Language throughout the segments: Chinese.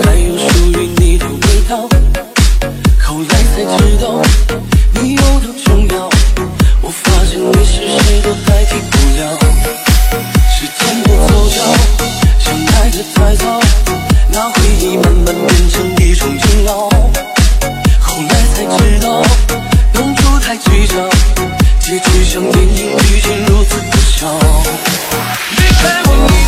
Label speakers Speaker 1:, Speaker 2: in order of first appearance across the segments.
Speaker 1: 还有属于你的味道后来才知道你有多重要我发现你是谁都代替不了时间的走角相爱的太早那回忆慢慢变成一种煎熬后来才知道当初太计较结局像电影剧情如此可笑离开我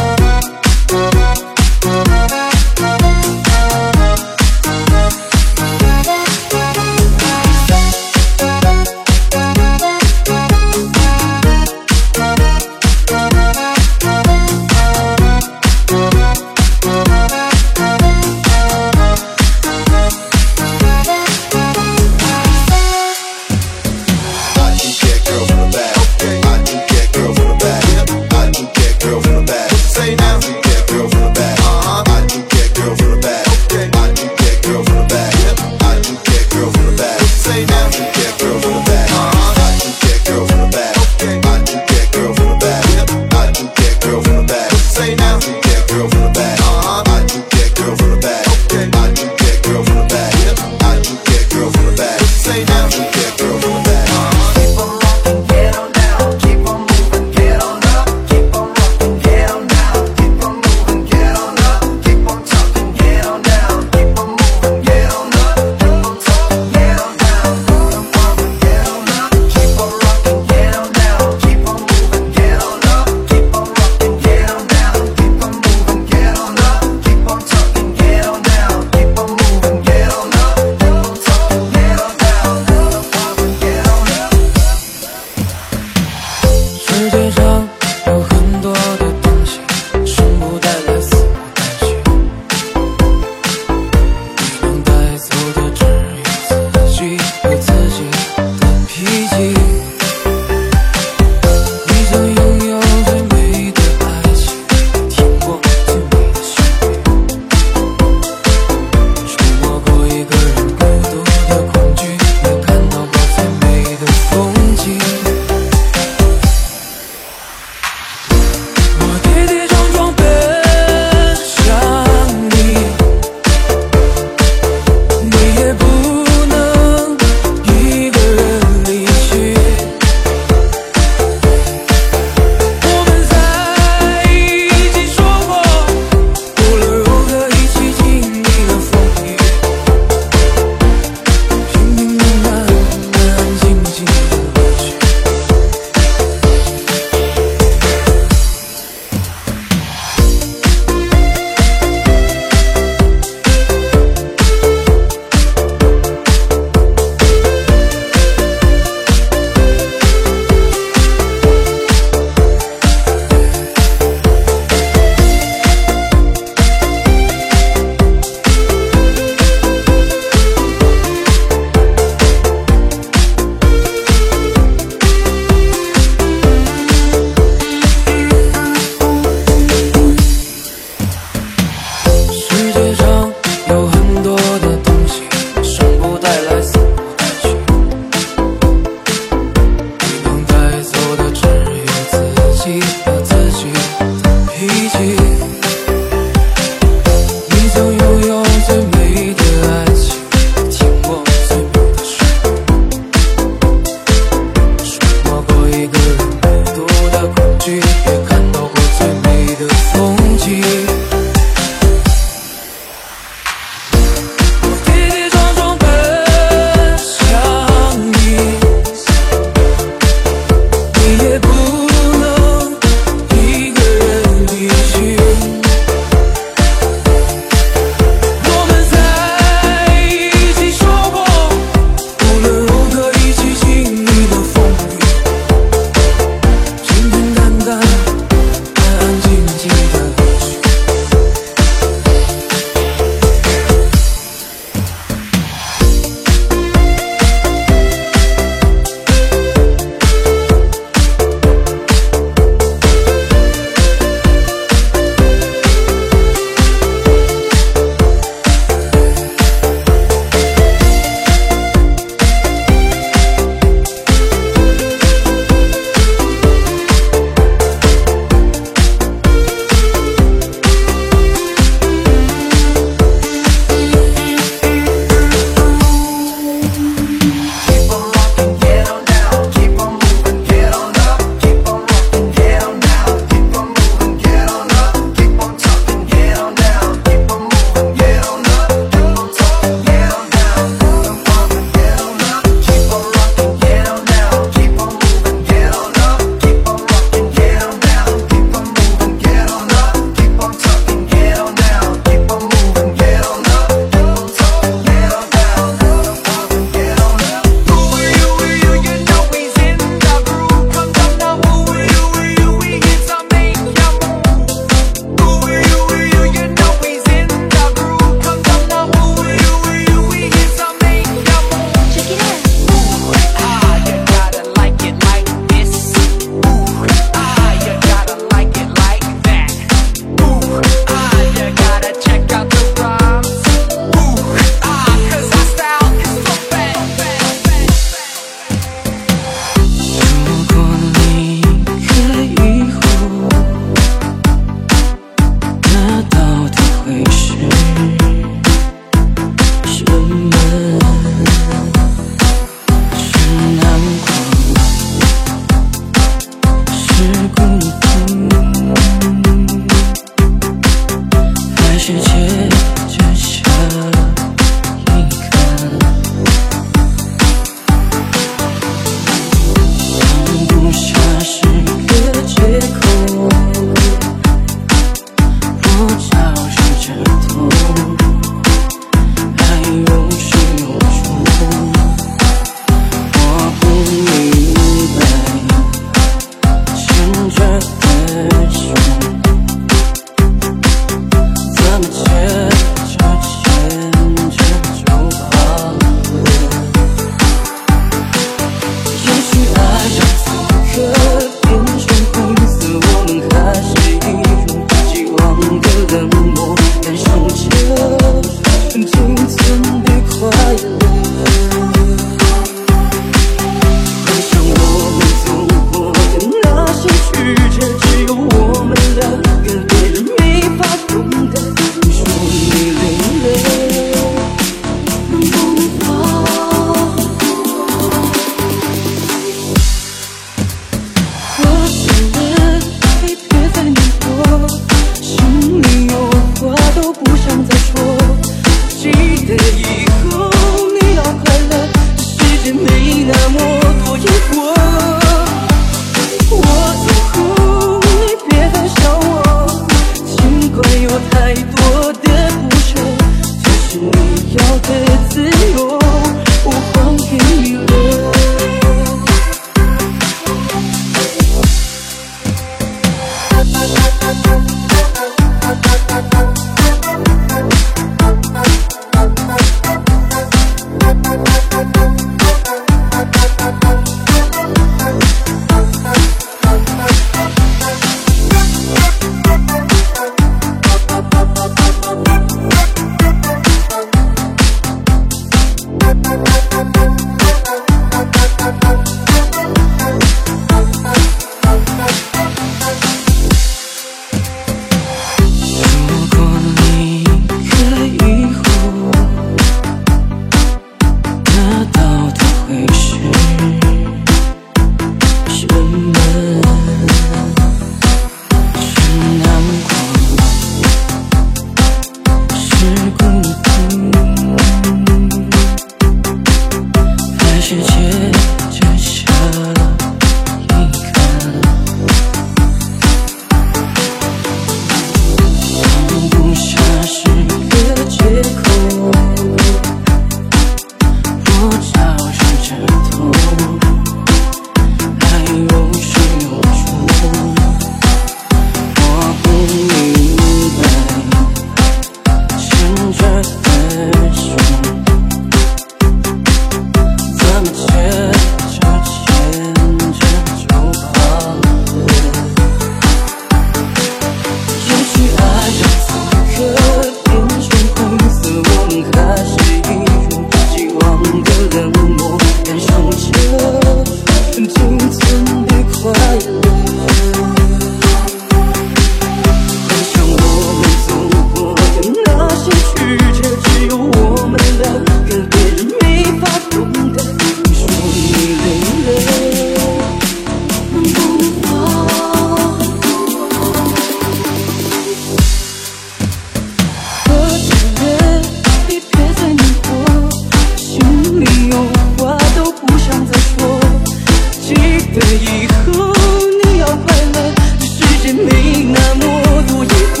Speaker 1: 那么多疑惑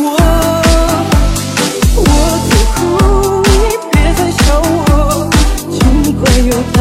Speaker 1: 我走后你别再想我尽管有太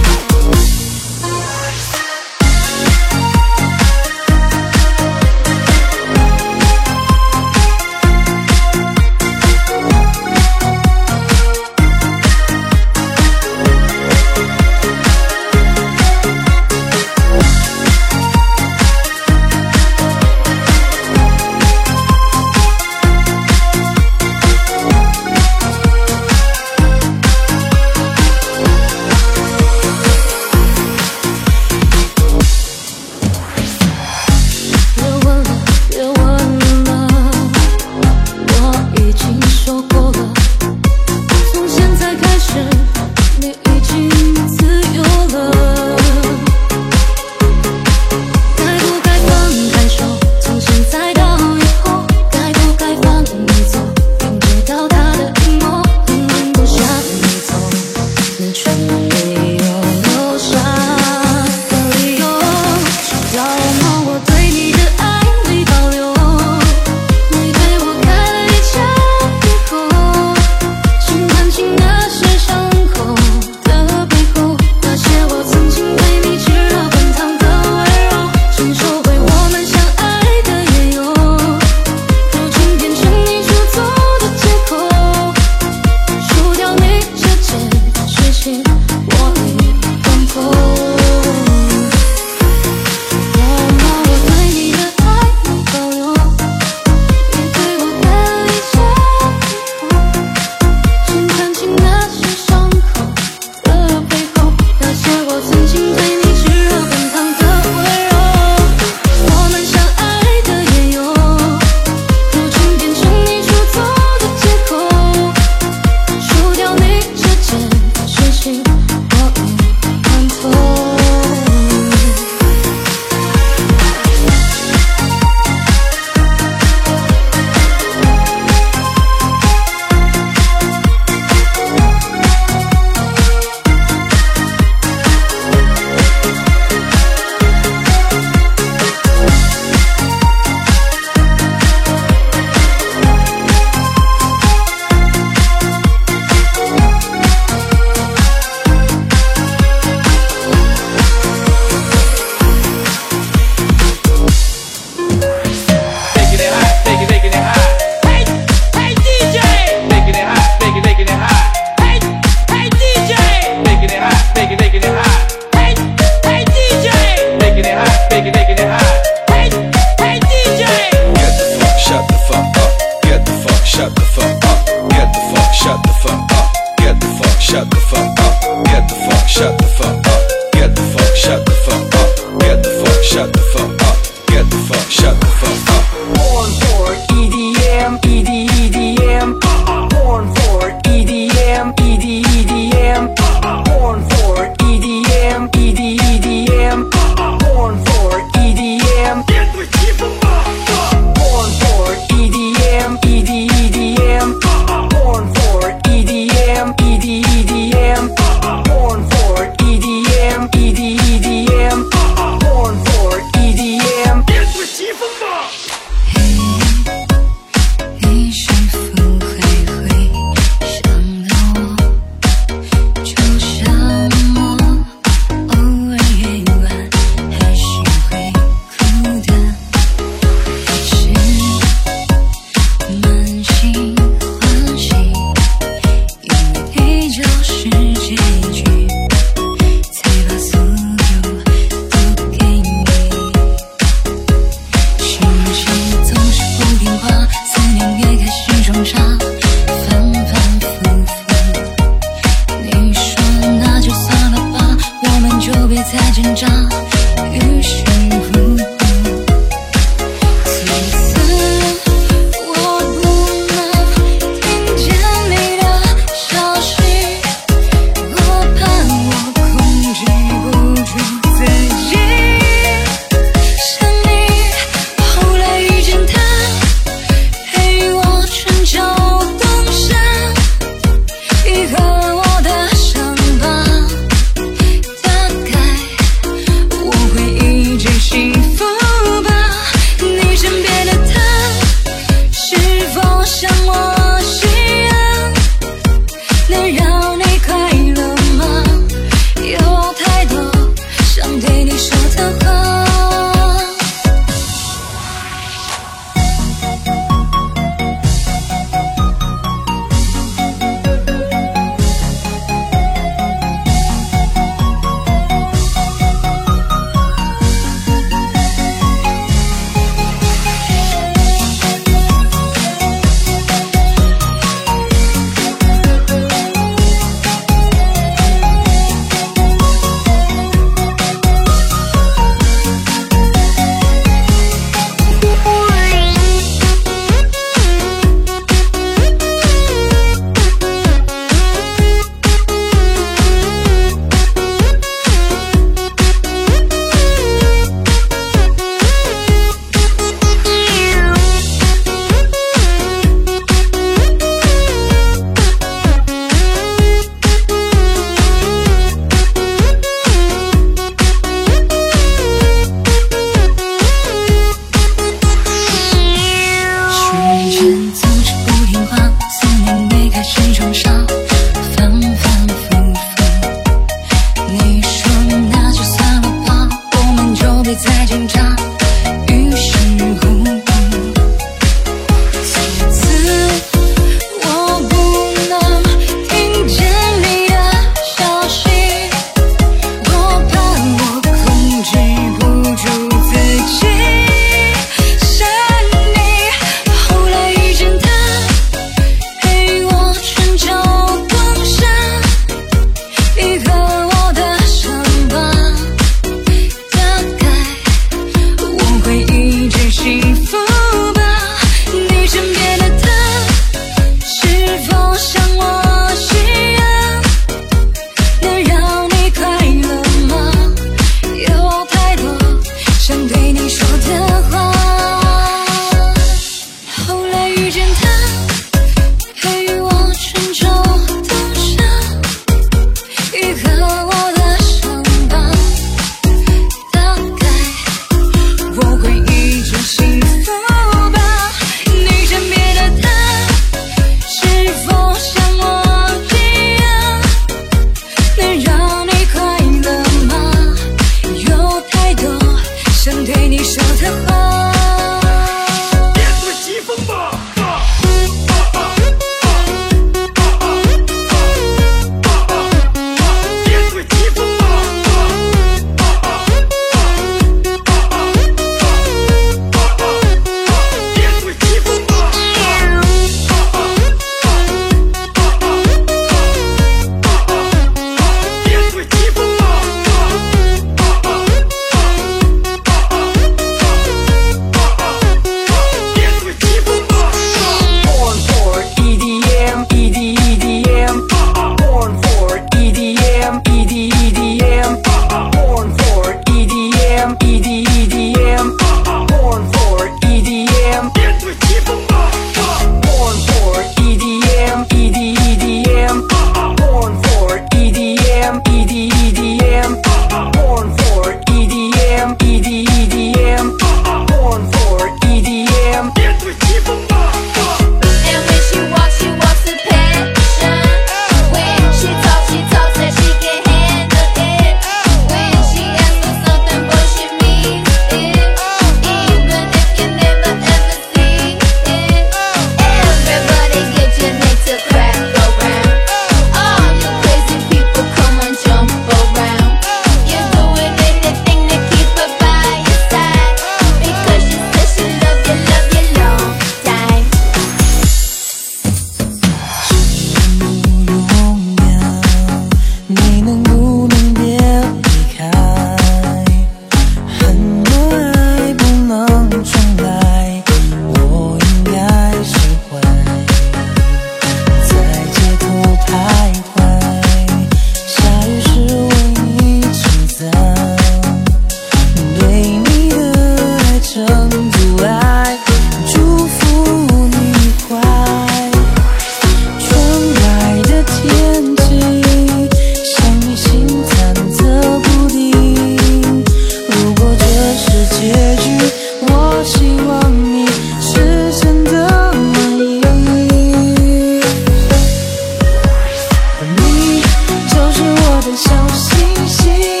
Speaker 1: 就是我
Speaker 2: 的小
Speaker 3: 星星。